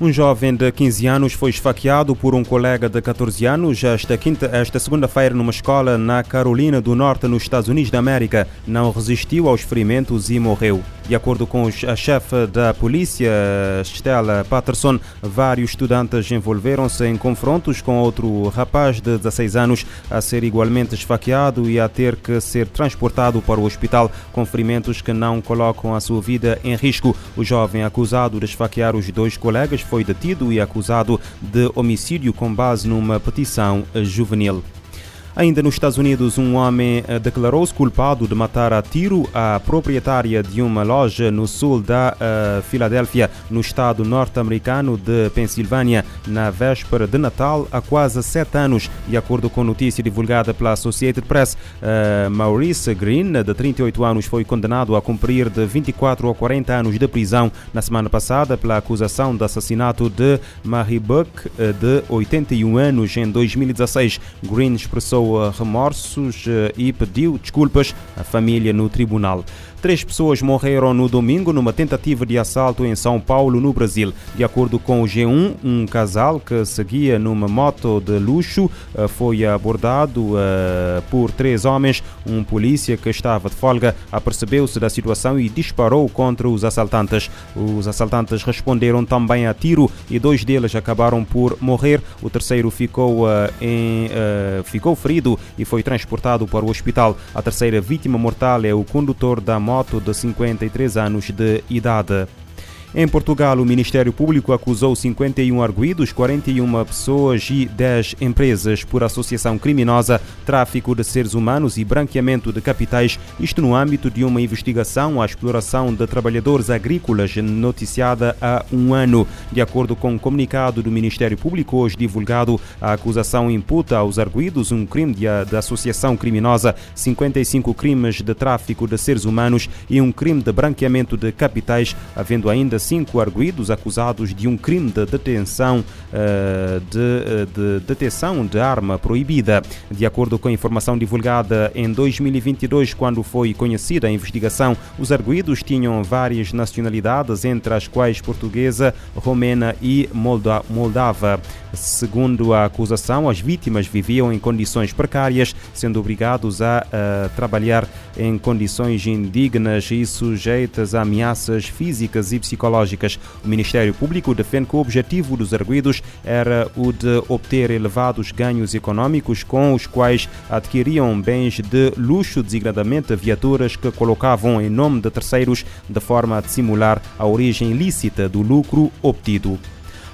Um jovem de 15 anos foi esfaqueado por um colega de 14 anos esta, esta segunda-feira numa escola na Carolina do Norte, nos Estados Unidos da América. Não resistiu aos ferimentos e morreu. De acordo com a chefe da polícia, Stella Patterson, vários estudantes envolveram-se em confrontos com outro rapaz de 16 anos a ser igualmente esfaqueado e a ter que ser transportado para o hospital com ferimentos que não colocam a sua vida em risco. O jovem acusado de esfaquear os dois colegas foi detido e acusado de homicídio com base numa petição juvenil. Ainda nos Estados Unidos, um homem eh, declarou-se culpado de matar a tiro a proprietária de uma loja no sul da uh, Filadélfia, no estado norte-americano de Pensilvânia, na véspera de Natal, há quase sete anos. De acordo com notícia divulgada pela Associated Press, uh, Maurice Green, de 38 anos, foi condenado a cumprir de 24 a 40 anos de prisão na semana passada pela acusação de assassinato de Marie Buck, de 81 anos, em 2016. Green expressou remorsos eh, e pediu desculpas à família no tribunal. Três pessoas morreram no domingo numa tentativa de assalto em São Paulo, no Brasil. De acordo com o G1, um casal que seguia numa moto de luxo eh, foi abordado eh, por três homens. Um polícia que estava de folga apercebeu-se da situação e disparou contra os assaltantes. Os assaltantes responderam também a tiro e dois deles acabaram por morrer. O terceiro ficou, eh, em, ficou ferido e foi transportado para o hospital. A terceira vítima mortal é o condutor da moto de 53 anos de idade. Em Portugal, o Ministério Público acusou 51 arguídos, 41 pessoas e 10 empresas por associação criminosa, tráfico de seres humanos e branqueamento de capitais, isto no âmbito de uma investigação à exploração de trabalhadores agrícolas noticiada há um ano. De acordo com um comunicado do Ministério Público, hoje divulgado, a acusação imputa aos arguídos um crime de, de associação criminosa, 55 crimes de tráfico de seres humanos e um crime de branqueamento de capitais, havendo ainda cinco arguídos acusados de um crime de detenção uh, de, eh, de detenção de arma proibida. De acordo com a informação divulgada em 2022, quando foi conhecida a investigação, os arguídos tinham várias nacionalidades, entre as quais portuguesa, romena e moldava. Segundo a acusação, as vítimas viviam em condições precárias, sendo obrigados a, a trabalhar em condições indignas e sujeitas a ameaças físicas e psicológicas. O Ministério Público defende que o objetivo dos arguídos era o de obter elevados ganhos econômicos com os quais adquiriam bens de luxo, designadamente viaturas que colocavam em nome de terceiros de forma a simular a origem ilícita do lucro obtido.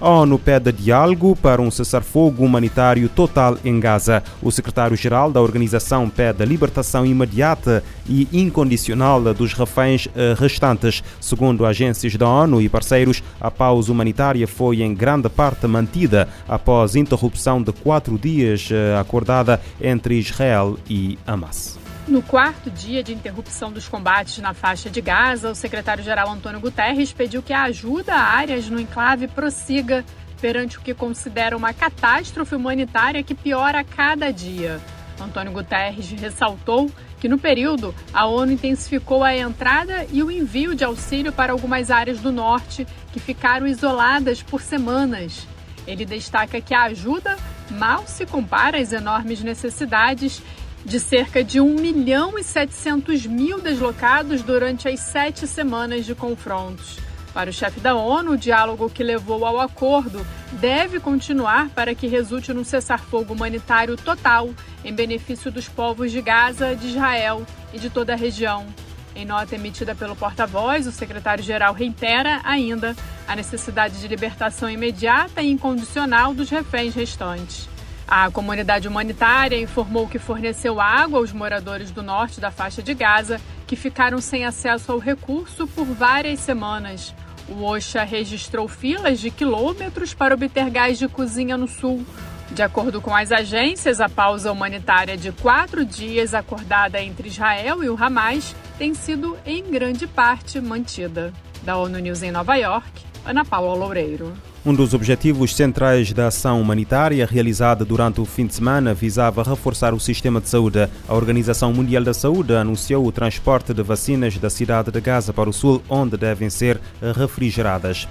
A ONU pede diálogo para um cessar-fogo humanitário total em Gaza. O secretário-geral da organização pede a libertação imediata e incondicional dos reféns eh, restantes. Segundo agências da ONU e parceiros, a pausa humanitária foi em grande parte mantida após interrupção de quatro dias eh, acordada entre Israel e Hamas. No quarto dia de interrupção dos combates na faixa de Gaza, o secretário-geral Antônio Guterres pediu que a ajuda a áreas no enclave prossiga perante o que considera uma catástrofe humanitária que piora a cada dia. Antônio Guterres ressaltou que no período a ONU intensificou a entrada e o envio de auxílio para algumas áreas do norte que ficaram isoladas por semanas. Ele destaca que a ajuda mal se compara às enormes necessidades de cerca de 1 milhão e 700 mil deslocados durante as sete semanas de confrontos. Para o chefe da ONU, o diálogo que levou ao acordo deve continuar para que resulte num cessar-fogo humanitário total em benefício dos povos de Gaza, de Israel e de toda a região. Em nota emitida pelo porta-voz, o secretário-geral reitera ainda a necessidade de libertação imediata e incondicional dos reféns restantes. A comunidade humanitária informou que forneceu água aos moradores do norte da faixa de Gaza, que ficaram sem acesso ao recurso por várias semanas. O OSHA registrou filas de quilômetros para obter gás de cozinha no sul. De acordo com as agências, a pausa humanitária de quatro dias acordada entre Israel e o Hamas tem sido, em grande parte, mantida. Da ONU News em Nova York, Ana Paula Loureiro. Um dos objetivos centrais da ação humanitária realizada durante o fim de semana visava reforçar o sistema de saúde. A Organização Mundial da Saúde anunciou o transporte de vacinas da cidade de Gaza para o sul, onde devem ser refrigeradas.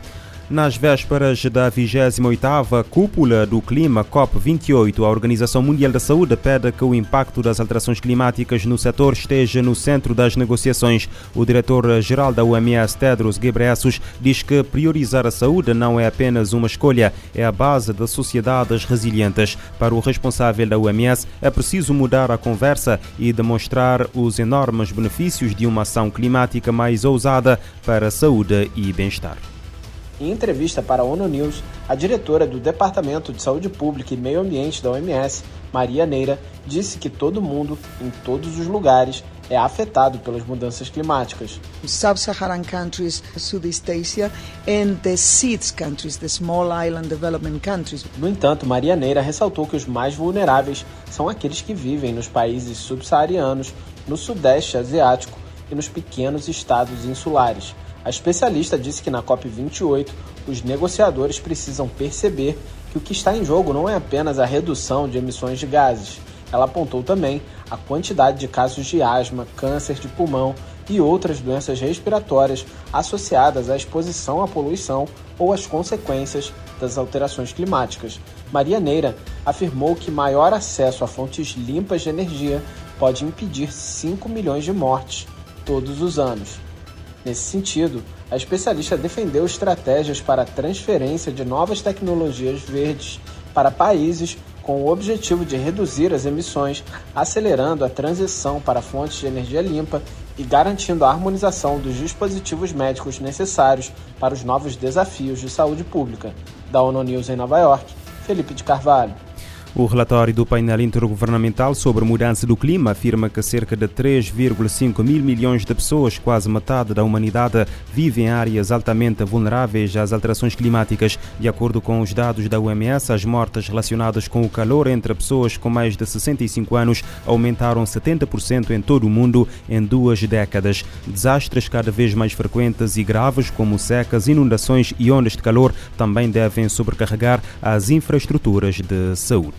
Nas vésperas da 28ª Cúpula do Clima COP28, a Organização Mundial da Saúde pede que o impacto das alterações climáticas no setor esteja no centro das negociações. O diretor-geral da OMS, Tedros Ghebreyesus, diz que priorizar a saúde não é apenas uma escolha, é a base de sociedades resilientes. Para o responsável da OMS, é preciso mudar a conversa e demonstrar os enormes benefícios de uma ação climática mais ousada para a saúde e bem-estar. Em entrevista para a ONU News, a diretora do Departamento de Saúde Pública e Meio Ambiente da OMS, Maria Neira, disse que todo mundo, em todos os lugares, é afetado pelas mudanças climáticas. Sub-Saharan countries, Southeast Asia and the SEEDS countries, the small island development countries. No entanto, Maria Neira ressaltou que os mais vulneráveis são aqueles que vivem nos países subsaarianos, no sudeste asiático e nos pequenos estados insulares. A especialista disse que na COP28 os negociadores precisam perceber que o que está em jogo não é apenas a redução de emissões de gases. Ela apontou também a quantidade de casos de asma, câncer de pulmão e outras doenças respiratórias associadas à exposição à poluição ou às consequências das alterações climáticas. Maria Neira afirmou que maior acesso a fontes limpas de energia pode impedir 5 milhões de mortes todos os anos. Nesse sentido, a especialista defendeu estratégias para a transferência de novas tecnologias verdes para países com o objetivo de reduzir as emissões, acelerando a transição para fontes de energia limpa e garantindo a harmonização dos dispositivos médicos necessários para os novos desafios de saúde pública. Da ONU News em Nova York, Felipe de Carvalho. O relatório do painel intergovernamental sobre mudança do clima afirma que cerca de 3,5 mil milhões de pessoas, quase metade da humanidade, vivem em áreas altamente vulneráveis às alterações climáticas. De acordo com os dados da OMS, as mortes relacionadas com o calor entre pessoas com mais de 65 anos aumentaram 70% em todo o mundo em duas décadas. Desastres cada vez mais frequentes e graves, como secas, inundações e ondas de calor, também devem sobrecarregar as infraestruturas de saúde.